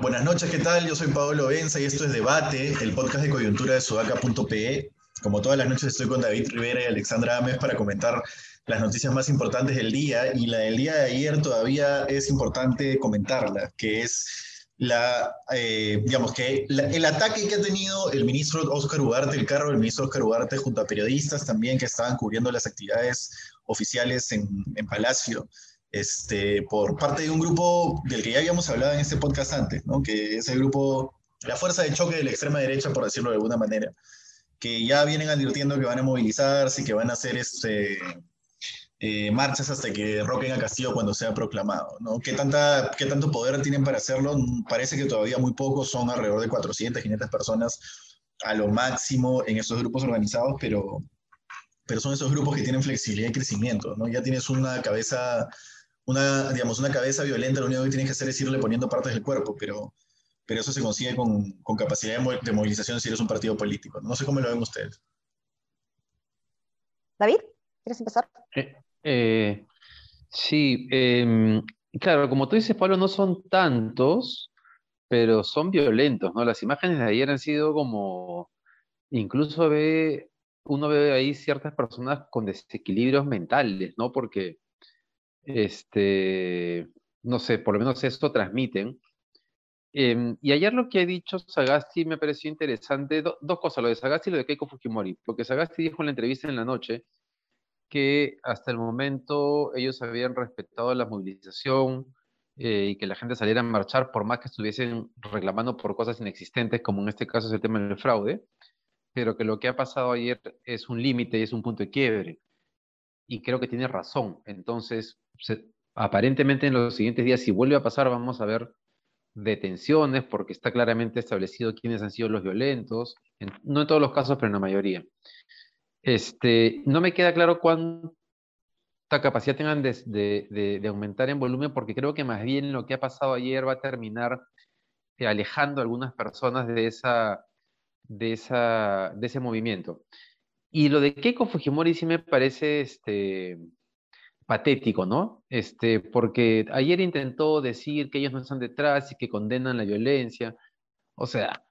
Buenas noches, ¿qué tal? Yo soy Pablo Benza y esto es Debate, el podcast de coyuntura de sudaca.pe. Como todas las noches estoy con David Rivera y Alexandra Ames para comentar las noticias más importantes del día y la del día de ayer todavía es importante comentarla, que es la, eh, digamos que el ataque que ha tenido el ministro Oscar Ugarte, el carro del ministro Oscar Ugarte junto a periodistas también que estaban cubriendo las actividades oficiales en, en Palacio este, por parte de un grupo del que ya habíamos hablado en este podcast antes, ¿no? que es el grupo, la fuerza de choque de la extrema derecha, por decirlo de alguna manera, que ya vienen advirtiendo que van a movilizarse y que van a hacer este, eh, marchas hasta que derroquen a Castillo cuando sea proclamado. ¿no? ¿Qué, tanta, ¿Qué tanto poder tienen para hacerlo? Parece que todavía muy pocos, son alrededor de 400, 500 personas a lo máximo en esos grupos organizados, pero, pero son esos grupos que tienen flexibilidad y crecimiento. ¿no? Ya tienes una cabeza una, digamos, una cabeza violenta, lo único que tienes que hacer es irle poniendo partes del cuerpo, pero, pero eso se consigue con, con capacidad de, movilización si eres un partido político. No sé cómo lo ven ustedes. David, ¿quieres empezar? Eh, eh, sí, em, claro, como tú dices, Pablo, no son tantos, pero son violentos, ¿no? Las imágenes de ayer han sido como, incluso ve, uno ve ahí ciertas personas con desequilibrios mentales, ¿no? Porque este, no sé, por lo menos esto transmiten. Em, y ayer lo que ha dicho Sagasti me pareció interesante, dos cosas, lo de Sagasti y lo de Keiko Fujimori, porque Sagasti dijo en la entrevista en la noche que hasta el momento ellos habían respetado la movilización eh, y que la gente saliera a marchar por más que estuviesen reclamando por cosas inexistentes, como en este caso es el tema del fraude, pero que lo que ha pasado ayer es un límite y es un punto de quiebre. Y creo que tiene razón. Entonces, aparentemente en los siguientes días, si vuelve a pasar, vamos a ver detenciones, porque está claramente establecido quiénes han sido los violentos, no en todos los casos, pero en la mayoría. Este, no me queda claro cuánta capacidad tengan de, aumentar en volumen, porque creo que más bien lo que ha pasado ayer va a terminar eh, alejando a algunas personas de, esa, de, esa, de ese movimiento. Y lo de Keiko Fujimori sí me parece este, patético, ¿no? Este, porque ayer intentó decir que ellos no están detrás y que condenan la violencia. O sea,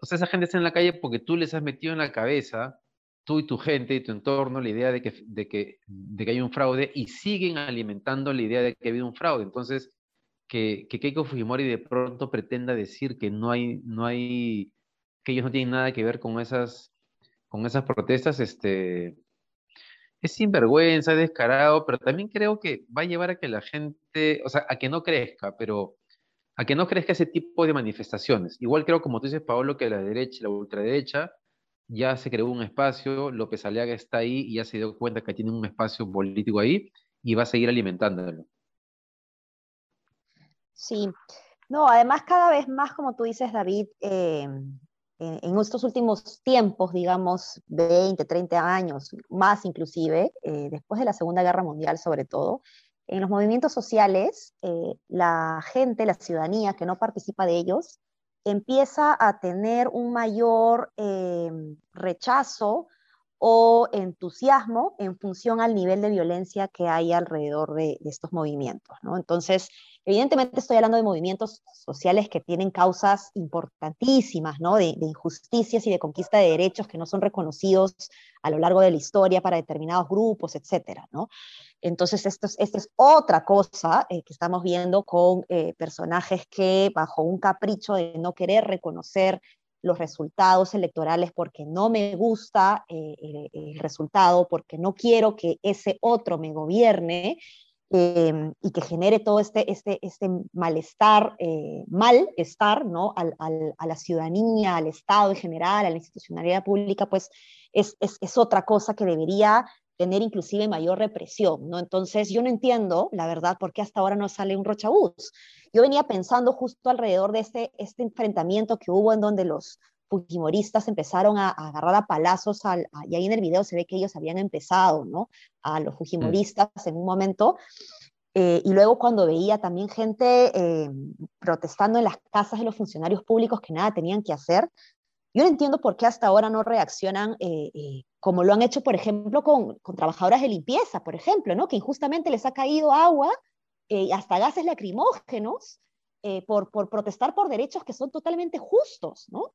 o sea, esa gente está en la calle porque tú les has metido en la cabeza, tú y tu gente y tu entorno, la idea de que, de que, de que hay un fraude y siguen alimentando la idea de que ha habido un fraude. Entonces, que, que Keiko Fujimori de pronto pretenda decir que no hay, no hay, que ellos no tienen nada que ver con esas, con esas protestas, este, es sinvergüenza, es descarado, pero también creo que va a llevar a que la gente, o sea, a que no crezca, pero a que no crezca ese tipo de manifestaciones. Igual creo, como tú dices, Paolo, que la derecha la ultraderecha ya se creó un espacio, López Aliaga está ahí y ya se dio cuenta que tiene un espacio político ahí y va a seguir alimentándolo. Sí, no, además cada vez más, como tú dices, David, eh, en estos últimos tiempos, digamos, 20, 30 años, más inclusive, eh, después de la Segunda Guerra Mundial sobre todo, en los movimientos sociales, eh, la gente, la ciudadanía que no participa de ellos, empieza a tener un mayor eh, rechazo o entusiasmo en función al nivel de violencia que hay alrededor de, estos movimientos. Entonces, evidentemente estoy hablando de movimientos sociales que tienen causas importantísimas, ¿no? de, injusticias y de conquista de derechos que no son reconocidos a lo largo de la historia para determinados grupos, etc. Entonces, esto es, es otra cosa eh, que estamos viendo con eh, personajes que bajo un capricho de no querer reconocer los resultados electorales porque no me gusta eh, el, resultado, porque no quiero que ese otro me gobierne em, y que genere todo este, este, este malestar, eh, malestar ¿no? a la ciudadanía, al Estado en general, a la institucionalidad pública, pues es, es, es otra cosa que debería tener inclusive mayor represión, ¿no? Entonces yo no entiendo, la verdad, por qué hasta ahora no sale un rochabús. Yo venía pensando justo alrededor de este, este enfrentamiento que hubo en donde los fujimoristas empezaron a, agarrar a palazos, al, y ahí en el video se ve que ellos habían empezado, ¿no? A los fujimoristas en un momento, eh, y luego cuando veía también gente eh, protestando en las casas de los funcionarios públicos que nada tenían que hacer, Yo no entiendo por qué hasta ahora no reaccionan eh, eh, como lo han hecho, por ejemplo, con, con, trabajadoras de limpieza, por ejemplo, ¿no? que injustamente les ha caído agua y hasta gases lacrimógenos por, por, protestar por derechos que son totalmente justos. ¿no?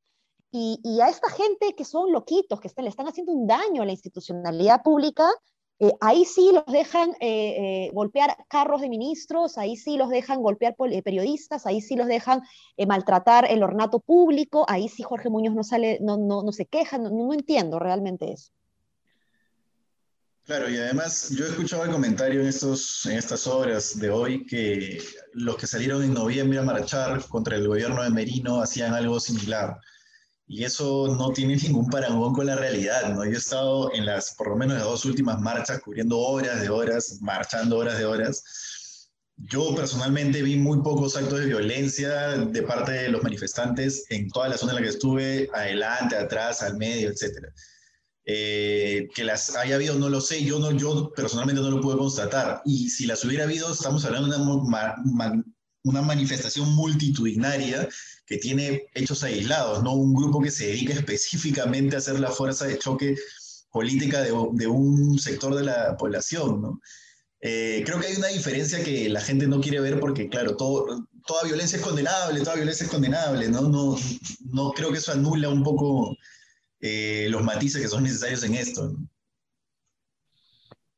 Y, y, a esta gente que son loquitos, que están, le están haciendo un daño a la institucionalidad pública, eh, ahí sí los dejan eh, eh, golpear carros de ministros, ahí sí los dejan golpear periodistas, ahí sí los dejan maltratar el ornato público, ahí sí Jorge Muñoz no sale, no, no, no se queja, no, no, entiendo realmente eso. Claro, y además yo he escuchado el comentario en, estos, en estas obras de hoy que los que salieron en noviembre a marchar contra el gobierno de Merino hacían algo similar. Y eso no tiene ningún parangón con la realidad, ¿no? Yo he estado en las, por lo menos las dos últimas marchas, cubriendo horas de horas, marchando horas de horas. Yo personalmente vi muy pocos actos de violencia de parte de los manifestantes en toda la zona en la que estuve, adelante, atrás, al medio, etc. Eh, que las haya habido, no lo sé, yo, no, yo personalmente no lo pude constatar. Y si las hubiera habido, estamos hablando de una, una manifestación multitudinaria que tiene hechos aislados, no un grupo que se dedica específicamente a hacer la fuerza de choque política de, un sector de la población. ¿no? Eh, creo que hay una diferencia que la gente no quiere ver porque, claro, toda violencia es condenable, toda violencia es condenable, ¿no? No, no creo que eso anula un poco eh, los matices que son necesarios en esto.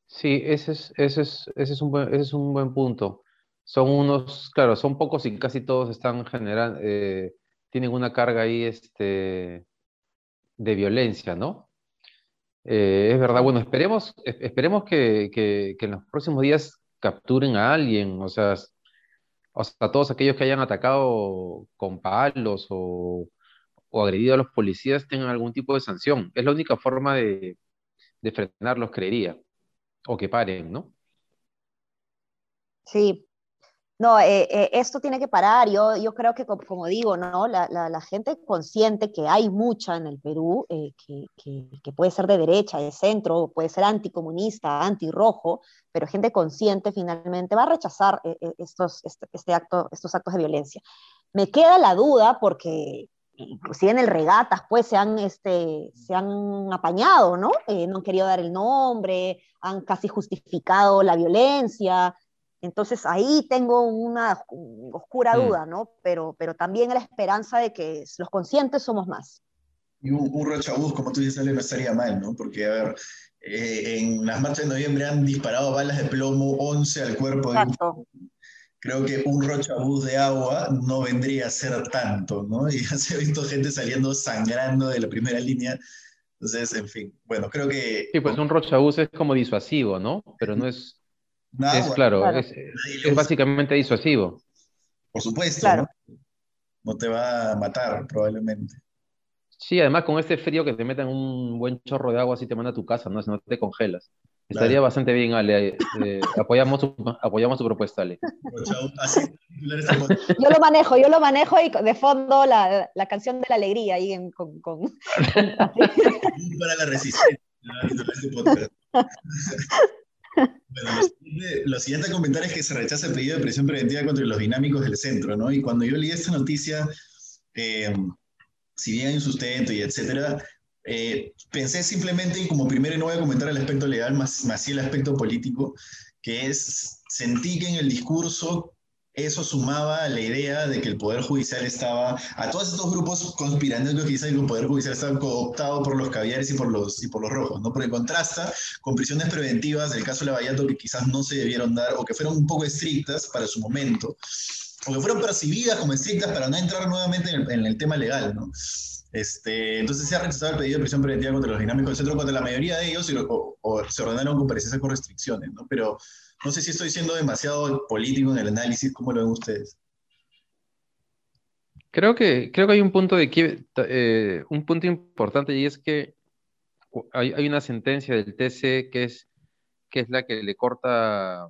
Sí, ese es, ese es, ese es, un, buen, ese es un buen punto son unos, claro, son pocos y casi todos están generando, eh, tienen una carga ahí este, de violencia, ¿no? Eh, es verdad, bueno, esperemos, esperemos que, que, en los próximos días capturen a alguien, o sea, o sea, todos aquellos que hayan atacado con palos o, o, agredido a los policías tengan algún tipo de sanción. Es la única forma de, de frenarlos, creería, o que paren, ¿no? Sí, no, eh, eh, esto tiene que parar. Yo, yo creo que, como, digo, ¿no? La, la, gente consciente que hay mucha en el Perú, eh, que, que, puede ser de derecha, de centro, puede ser anticomunista, antirrojo, pero gente consciente finalmente va a rechazar estos, este, este, acto, estos actos de violencia. Me queda la duda porque inclusive en el regatas, pues se han, este, se han apañado, ¿no? no han querido dar el nombre, han casi justificado la violencia. Entonces ahí tengo una oscura mm. duda, ¿no? Pero, pero también la esperanza de que los conscientes somos más. Y un, un rochabús, como tú dices, no estaría mal, ¿no? Porque, a ver, eh, en las marchas de noviembre han disparado balas de plomo 11 al cuerpo de un... Creo que un rochabús de agua no vendría a ser tanto, ¿no? Y ya se ha visto gente saliendo sangrando de la primera línea. Entonces, en fin, bueno, creo que... Sí, pues un rochabús es como disuasivo, ¿no? Pero no es es claro, Es, básicamente disuasivo. Por supuesto, ¿no? te va a matar probablemente. Sí, además con este frío que te metan un buen chorro de agua así te manda a tu casa, ¿no? Si no te congelas. Estaría bastante bien, Ale. Eh, apoyamos, tu, apoyamos tu propuesta, Ale. yo lo manejo, yo lo manejo y de fondo la, la canción de la alegría ahí en, con, con... Para la resistencia. Bueno, lo siguiente, lo comentar es que se rechaza el pedido de prisión preventiva contra los dinámicos del centro, ¿no? Y cuando yo leí esta noticia, eh, si bien hay un sustento y etcétera, eh, pensé simplemente en como primero no voy a comentar el aspecto legal, más, más sí el aspecto político, que es, sentí que en el discurso eso sumaba a la idea de que el Poder Judicial estaba, a todos estos grupos conspirando que quizás el Poder Judicial estaba cooptado por los caviares y por los, y por los rojos, ¿no? Porque contrasta con prisiones preventivas del caso Lavallato que quizás no se debieron dar o que fueron un poco estrictas para su momento, o que fueron percibidas como estrictas para no entrar nuevamente en el, tema legal, ¿no? Este, entonces se ha rechazado el pedido de prisión preventiva contra los dinámicos del centro, contra la mayoría de ellos, o, o se ordenaron comparecencias con restricciones, ¿no? Pero no sé si estoy siendo demasiado político en el análisis, ¿cómo lo ven ustedes? Creo que, creo que hay un punto, de, eh, un punto importante y es que hay, una sentencia del TC que es, que es la que le corta,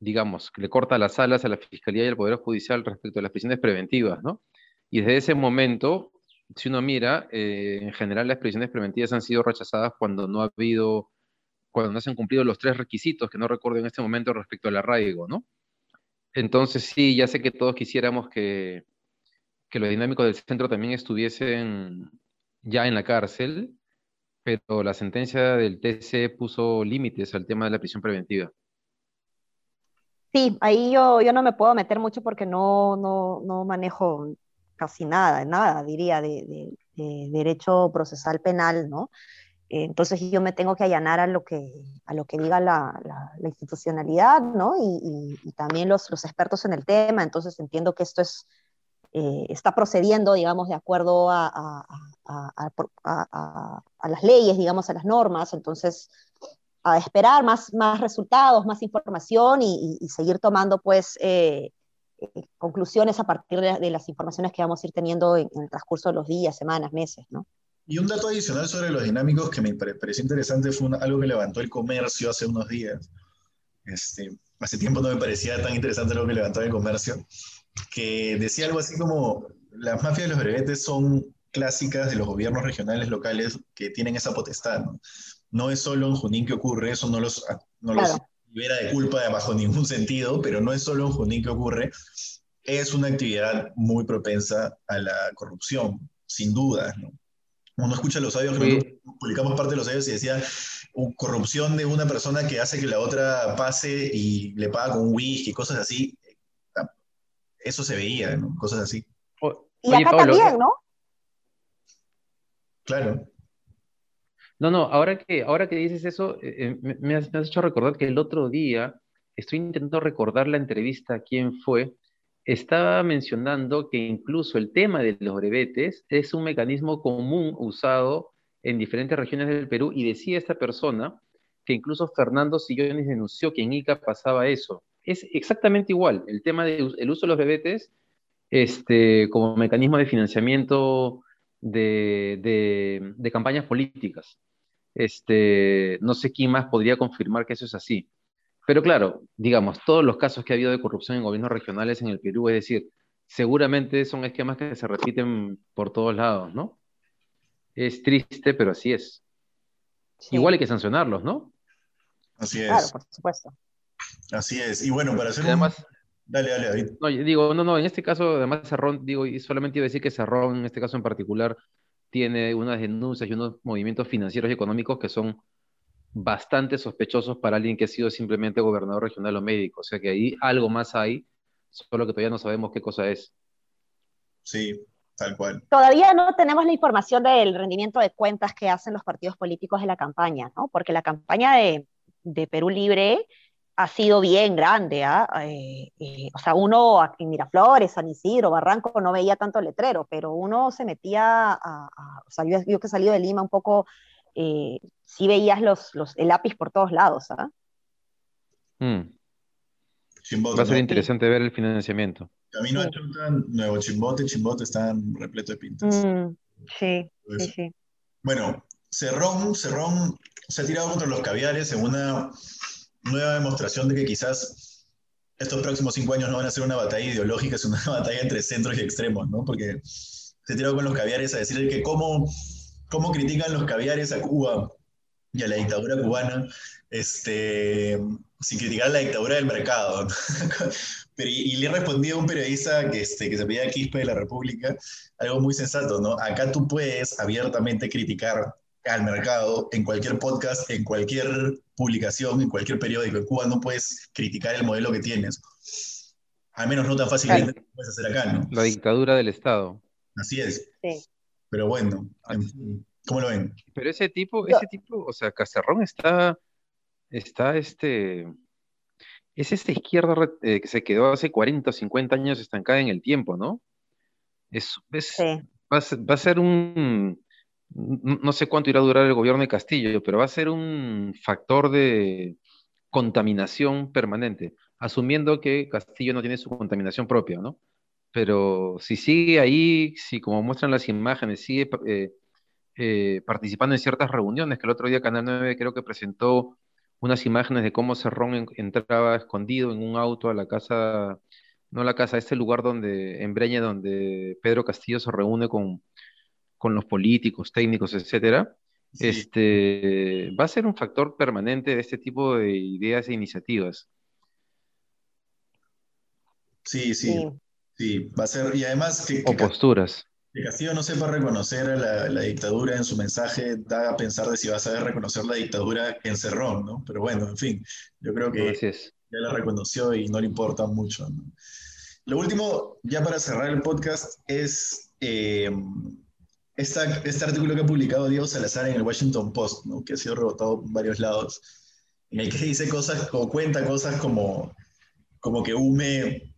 digamos, le corta las alas a la Fiscalía y al Poder Judicial respecto a las prisiones preventivas, ¿no? Y desde ese momento, si uno mira, eh, en general las prisiones preventivas han sido rechazadas cuando no ha habido cuando no se han cumplido los tres requisitos que no recuerdo en este momento respecto al arraigo, ¿no? Entonces sí, ya sé que todos quisiéramos que, que los dinámicos del centro también estuviesen ya en la cárcel, pero la sentencia del TC puso límites al tema de la prisión preventiva. Sí, ahí yo, yo no me puedo meter mucho porque no, no, no manejo casi nada, nada, diría, de, derecho procesal penal, ¿no? Entonces yo me tengo que allanar a lo que, a lo que diga la, institucionalidad, ¿no? Y, también los, los, expertos en el tema, entonces entiendo que esto es, eh, está procediendo, digamos, de acuerdo a, a, las leyes, digamos, a las normas, entonces a esperar más, más resultados, más información y, seguir tomando, pues, eh, eh, conclusiones a partir de, las informaciones que vamos a ir teniendo en, el transcurso de los días, semanas, meses, ¿no? Y un dato adicional sobre los dinámicos que me pareció interesante fue algo que levantó el comercio hace unos días. Este, hace tiempo no me parecía tan interesante lo que levantó el comercio, que decía algo así como, las mafias de los brevetes son clásicas de los gobiernos regionales locales que tienen esa potestad. No, no es solo en Junín que ocurre, eso no los, no los libera de culpa bajo ningún sentido, pero no es solo en Junín que ocurre, es una actividad muy propensa a la corrupción, sin duda. ¿no? Uno escucha los audios, publicamos parte de los audios y decía corrupción de una persona que hace que la otra pase y le paga con whisky, cosas así. Eso se veía, ¿no? Cosas así. y acá también, ¿no? Claro. No, no, ahora que, ahora que dices eso, eh, eh, me, has, hecho recordar que el otro día, estoy intentando recordar la entrevista a quién fue, estaba mencionando que incluso el tema de los brevetes es un mecanismo común usado en diferentes regiones del Perú y decía esta persona que incluso Fernando Sillones denunció que en Ica pasaba eso. Es exactamente igual, el tema del uso de los brevetes este, como mecanismo de financiamiento de, campañas políticas. Este, no sé quién más podría confirmar que eso es así. Pero claro, digamos, todos los casos que ha habido de corrupción en gobiernos regionales en el Perú, es decir, seguramente son esquemas que se repiten por todos lados, ¿no? Es triste, pero así es. Igual hay que sancionarlos, ¿no? Así es. Claro, por supuesto. Así es. Y bueno, para hacer además, Dale, dale, David. No, digo, no, no, en este caso, además, Cerrón, digo, y solamente iba a decir que Cerrón, en este caso en particular, tiene unas denuncias y unos movimientos financieros y económicos que son bastante sospechosos para alguien que ha sido simplemente gobernador regional o médico. O sea que ahí algo más hay, solo que todavía no sabemos qué cosa es. Sí, tal cual. Todavía no tenemos la información del rendimiento de cuentas que hacen los partidos políticos de la campaña, ¿no? Porque la campaña de, de Perú Libre ha sido bien grande. ¿ah? Eh, eh, o sea, uno en Miraflores, San Isidro, Barranco no veía tanto letrero, pero uno se metía a, o sea, yo, que he salido de Lima un poco, eh, sí veías los, los, el lápiz por todos lados. ¿ah? Mm. Va a ser interesante ver el financiamiento. Camino a Nuevo Chimbote, Chimbote están repleto de pintas. Mm, sí, sí, sí. Bueno, Cerrón, Cerrón se ha tirado contra los caviares en una nueva demostración de que quizás estos próximos cinco años no van a ser una batalla ideológica, es una batalla entre centros y extremos, ¿no? Porque se tiró con los caviares a decir que cómo, cómo critican los caviares a Cuba y a la dictadura cubana, este, sin criticar la dictadura del mercado. Pero, y, le respondía a un periodista que, este, que se pedía Quispe de la República algo muy sensato, ¿no? Acá tú puedes abiertamente criticar al mercado, en cualquier podcast, en cualquier publicación, en cualquier periódico. En Cuba no puedes criticar el modelo que tienes. Al menos no tan fácilmente como puedes hacer acá, ¿no? La dictadura del Estado. Así es. Pero bueno, ¿cómo lo ven? Pero ese tipo, ese tipo, o sea, Cacerrón está, está este, es esta izquierda eh, que se quedó hace 40 o 50 años estancada en el tiempo, ¿no? Es, va, a ser un, no sé cuánto irá a durar el gobierno de Castillo, pero va a ser un factor de contaminación permanente, asumiendo que Castillo no tiene su contaminación propia, ¿no? Pero si sigue ahí, si como muestran las imágenes, sigue eh, eh, participando en ciertas reuniones, que el otro día Canal 9 creo que presentó unas imágenes de cómo Cerrón entraba escondido en un auto a la casa, no la casa, a este lugar donde, en Breña, donde Pedro Castillo se reúne con, con los políticos, técnicos, etcétera, este, va a ser un factor permanente de este tipo de ideas e iniciativas. Sí, sí, sí, va a ser, y además que... o posturas. Que Castillo no sepa reconocer la, la, dictadura en su mensaje da a pensar de si va a saber reconocer la dictadura en Cerrón, ¿no? Pero bueno, en fin, yo creo que ya la reconoció y no le importa mucho. ¿no? Lo último, ya para cerrar el podcast, es eh, este artículo que ha publicado Diego Salazar en el Washington Post, ¿no? que ha sido rebotado en varios lados, en el que dice cosas o cuenta cosas como, como que Hume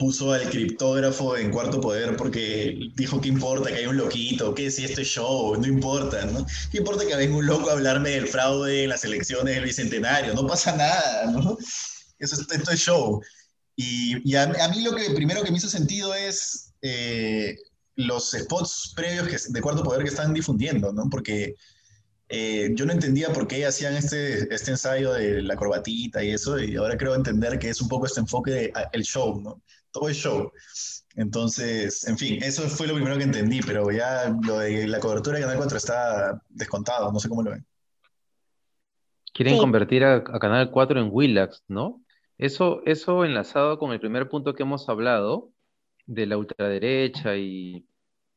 puso al criptógrafo en cuarto poder porque dijo que importa que hay un loquito, que si esto es show, no importa, ¿no? ¿Qué importa que venga un loco a hablarme del fraude en las elecciones del Bicentenario? No pasa nada, ¿no? Eso, esto es show. Y, a, mí lo que primero que me hizo sentido es eh, los spots previos que, de cuarto poder que están difundiendo, ¿no? Porque eh, yo no entendía por qué hacían este, este ensayo de la corbatita y eso, y ahora creo entender que es un poco este enfoque del el show, ¿no? Todo es show. Entonces, en fin, eso fue lo primero que entendí, pero ya lo de la cobertura de Canal 4 está descontado, no sé cómo lo ven. Quieren convertir a, Canal 4 en Willax, ¿no? Eso, eso enlazado con el primer punto que hemos hablado de la ultraderecha y,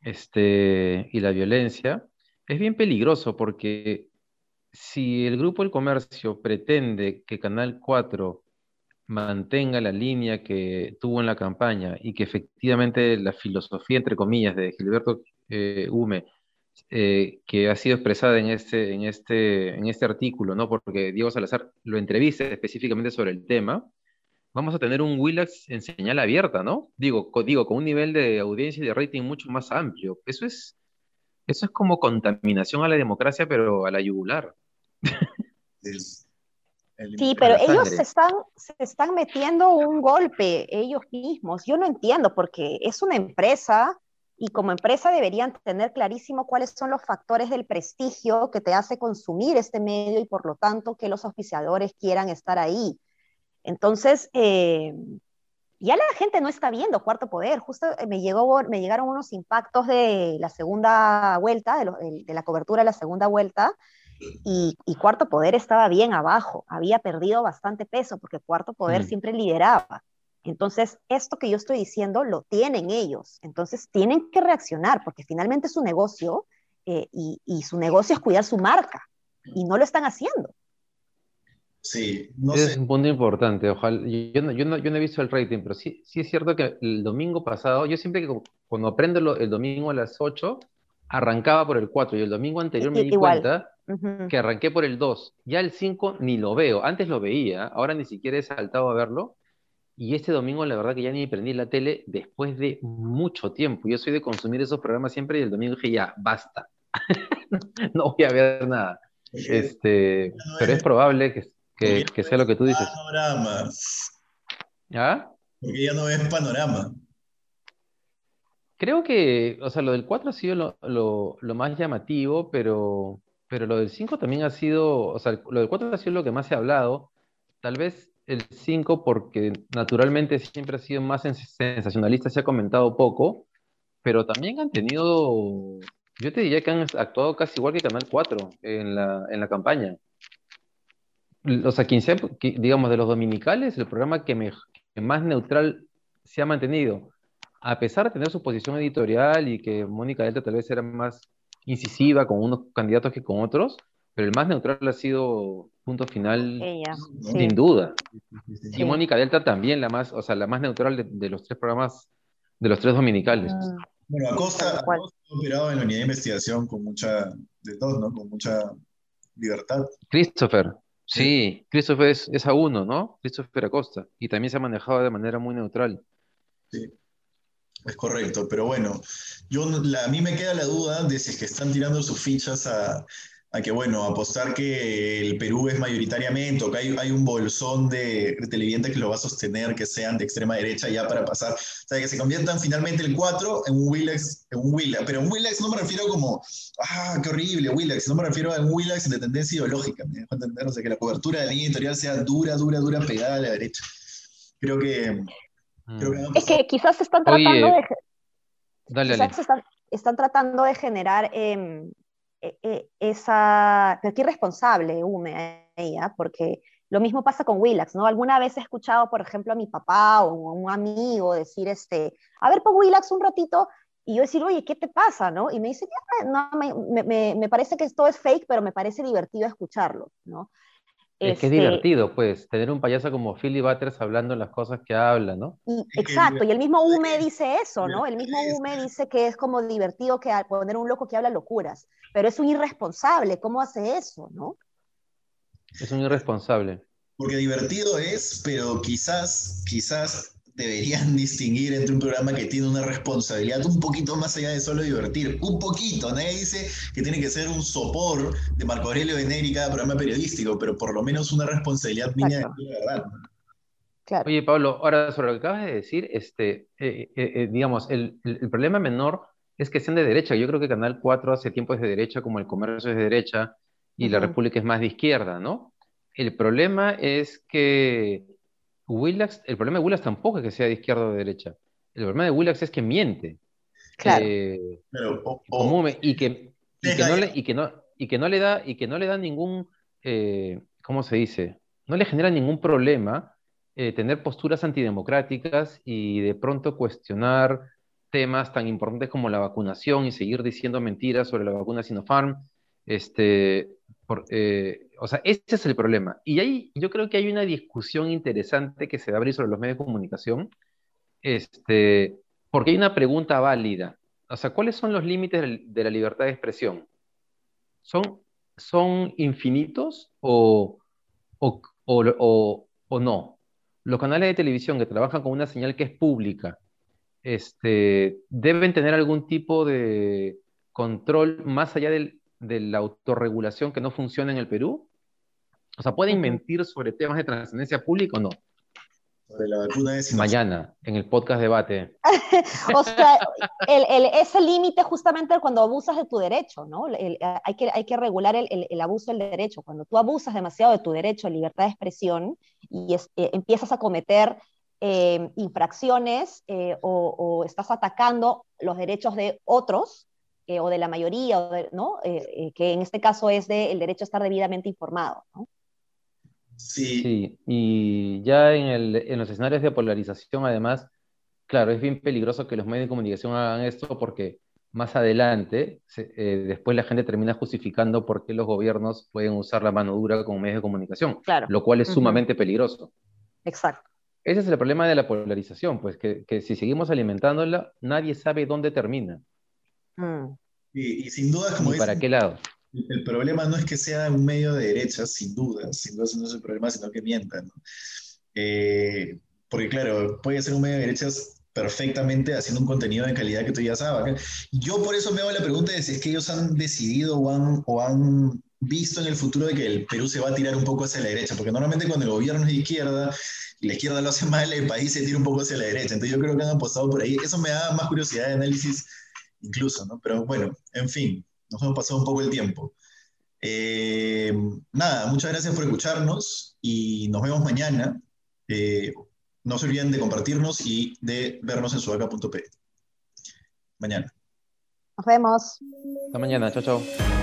este, y la violencia, es bien peligroso porque si el grupo El Comercio pretende que Canal 4 mantenga la línea que tuvo en la campaña y que efectivamente la filosofía, entre comillas, de Gilberto eh, Hume, eh, que ha sido expresada en este, en, este, en este artículo, ¿no? porque Diego Salazar lo entrevista específicamente sobre el tema, vamos a tener un Willax en señal abierta, ¿no? Digo, digo, con un nivel de audiencia y de rating mucho más amplio. Eso es, eso es como contaminación a la democracia, pero a la yugular. Sí, pero ellos se están, se están metiendo un golpe ellos mismos. Yo no entiendo porque es una empresa y como empresa deberían tener clarísimo cuáles son los factores del prestigio que te hace consumir este medio y por lo tanto que los auspiciadores quieran estar ahí. Entonces, eh, ya la gente no está viendo Cuarto Poder. Justo eh, me, llegó, me llegaron unos impactos de la segunda vuelta, de, de la cobertura de la segunda vuelta, y, Cuarto Poder estaba bien abajo, había perdido bastante peso porque Cuarto Poder mm. siempre lideraba. Entonces, esto que yo estoy diciendo lo tienen ellos. Entonces, tienen que reaccionar porque finalmente es su negocio eh, y, su negocio es cuidar su marca y no lo están haciendo. Sí, no es un punto importante. Ojalá, yo no, yo, no, yo no, he visto el rating, pero sí, sí es cierto que el domingo pasado, yo siempre que cuando aprendo el domingo a las 8, arrancaba por el 4 y el domingo anterior me di cuenta que arranqué por el 2. Ya el 5 ni lo veo. Antes lo veía, ahora ni siquiera he saltado a verlo. Y este domingo, la verdad que ya ni prendí la tele después de mucho tiempo. Yo soy de consumir esos programas siempre y el domingo dije, ya, basta. no voy a ver nada. Este, pero es probable que, que, sea lo que tú dices. Panoramas. ¿Ah? Porque ya no ves panorama. Creo que, o sea, lo del 4 ha sido lo, lo, lo más llamativo, pero pero lo del 5 también ha sido, o sea, lo del 4 ha sido lo que más se ha hablado. Tal vez el 5 porque naturalmente siempre ha sido más sensacionalista, se ha comentado poco, pero también han tenido, yo te diría que han actuado casi igual que Canal 4 en la, en la campaña. O sea, quien sea, digamos, de los dominicales, el programa que, que más neutral se ha mantenido, a pesar de tener su posición editorial y que Mónica Delta tal vez era más incisiva con unos candidatos que con otros, pero el más neutral ha sido punto final sin duda. Y Mónica Delta también la más, o sea, la más neutral de, los tres programas, de los tres dominicales. Ah. Bueno, Acosta, ha operado en la unidad de investigación con mucha, de todo, ¿no? Con mucha libertad. Christopher, sí, Christopher es, es a uno, ¿no? Christopher Acosta. Y también se ha manejado de manera muy neutral. Sí. Es correcto, pero bueno, yo, a mí me queda la duda de si es que están tirando sus fichas a, que, bueno, apostar que el Perú es mayoritariamente, o que hay, un bolsón de, televidentes que lo va a sostener, que sean de extrema derecha ya para pasar. O sea, que se conviertan finalmente el 4 en un Willax, en un. Pero un Willax no me refiero como, ah, qué horrible, Willax. No me refiero a un Willax de tendencia ideológica. Me entender, o sea, que la cobertura de la línea sea dura, dura, dura, pegada a la derecha. Creo que Mm. es que quizás están tratando de... Están, tratando de generar em, e, e, esa... Pero qué irresponsable, Ume, ella, porque lo mismo pasa con Willax, ¿no? Alguna vez he escuchado, por ejemplo, a mi papá o a un amigo decir, este, a ver, pon Willax un ratito, Y yo decir, oye, ¿qué te pasa? ¿no? Y me dice, no, me, me, me, parece que esto es fake, pero me parece divertido escucharlo, ¿no? Es que es este divertido, pues, tener un payaso como Philly Butters hablando las cosas que habla, ¿no? exacto, y el mismo Ume dice eso, ¿no? El mismo Ume dice que es como divertido que poner un loco que habla locuras, pero es un irresponsable, ¿cómo hace eso, no? Es un irresponsable. Porque divertido es, pero quizás, quizás deberían distinguir entre un programa que tiene una responsabilidad un poquito más allá de solo divertir. Un poquito. Nadie dice que tiene que ser un sopor de Marco Aurelio de Neri cada programa periodístico, pero por lo menos una responsabilidad mínima de verdad. Claro. Oye, Pablo, ahora sobre lo que acabas de decir, este, eh, eh, eh, digamos, el, el, problema menor es que sean de derecha. Yo creo que Canal 4 hace tiempo es de derecha, como el comercio es de derecha y la República es más de izquierda, ¿no? El problema es que Willax, el problema de Willax tampoco es que sea de izquierda o de derecha. El problema de Willax es que miente. Claro. y, que, no le, y, que no, y que no le da, y que no le da ningún, eh, ¿cómo se dice? No le genera ningún problema eh, tener posturas antidemocráticas y de pronto cuestionar temas tan importantes como la vacunación y seguir diciendo mentiras sobre la vacuna Sinopharm. Este, eh, o sea, ese es el problema. Y ahí yo creo que hay una discusión interesante que se va a abrir sobre los medios de comunicación, este, porque hay una pregunta válida. O sea, ¿cuáles son los límites de la libertad de expresión? ¿Son, son infinitos o, o, o, o, no? Los canales de televisión que trabajan con una señal que es pública, este, deben tener algún tipo de control más allá del, de la autorregulación que no funciona en el Perú? O sea, ¿pueden mentir sobre temas de trascendencia pública o no? Sobre la vacuna de Mañana, en el podcast debate. o sea, el, ese límite justamente cuando abusas de tu derecho, ¿no? hay, que, hay que regular el, abuso del derecho. Cuando tú abusas demasiado de tu derecho a libertad de expresión y eh, empiezas a cometer eh, infracciones eh, o, o, estás atacando los derechos de otros, eh, o de la mayoría, ¿no? Eh, eh, que en este caso es del el derecho a estar debidamente informado. ¿no? Sí. sí. Y ya en, el, en, los escenarios de polarización, además, claro, es bien peligroso que los medios de comunicación hagan esto porque más adelante, después la gente termina justificando por qué los gobiernos pueden usar la mano dura como medios de comunicación, claro. lo cual es sumamente peligroso. Exacto. Ese es el problema de la polarización, pues que, que si seguimos alimentándola, nadie sabe dónde termina. Mm. Y, sin duda, como ¿Para qué lado? El, problema no es que sea un medio de derecha, sin duda, sin duda no es el problema, sino que mientan. Eh, porque claro, puede ser un medio de derechas perfectamente haciendo un contenido de calidad que tú ya sabes. Yo por eso me hago la pregunta de si es que ellos han decidido o han, o han visto en el futuro de que el Perú se va a tirar un poco hacia la derecha, porque normalmente cuando el gobierno es de izquierda y la izquierda lo hace mal, el país se tira un poco hacia la derecha. Entonces yo creo que han apostado por ahí. Eso me da más curiosidad de análisis incluso, ¿no? Pero bueno, en fin, nos hemos pasado un poco el tiempo. Eh, nada, muchas gracias por escucharnos y nos vemos mañana. Eh, no se olviden de compartirnos y de vernos en sudaca.p. Mañana. Nos vemos. Hasta mañana, chao, chao.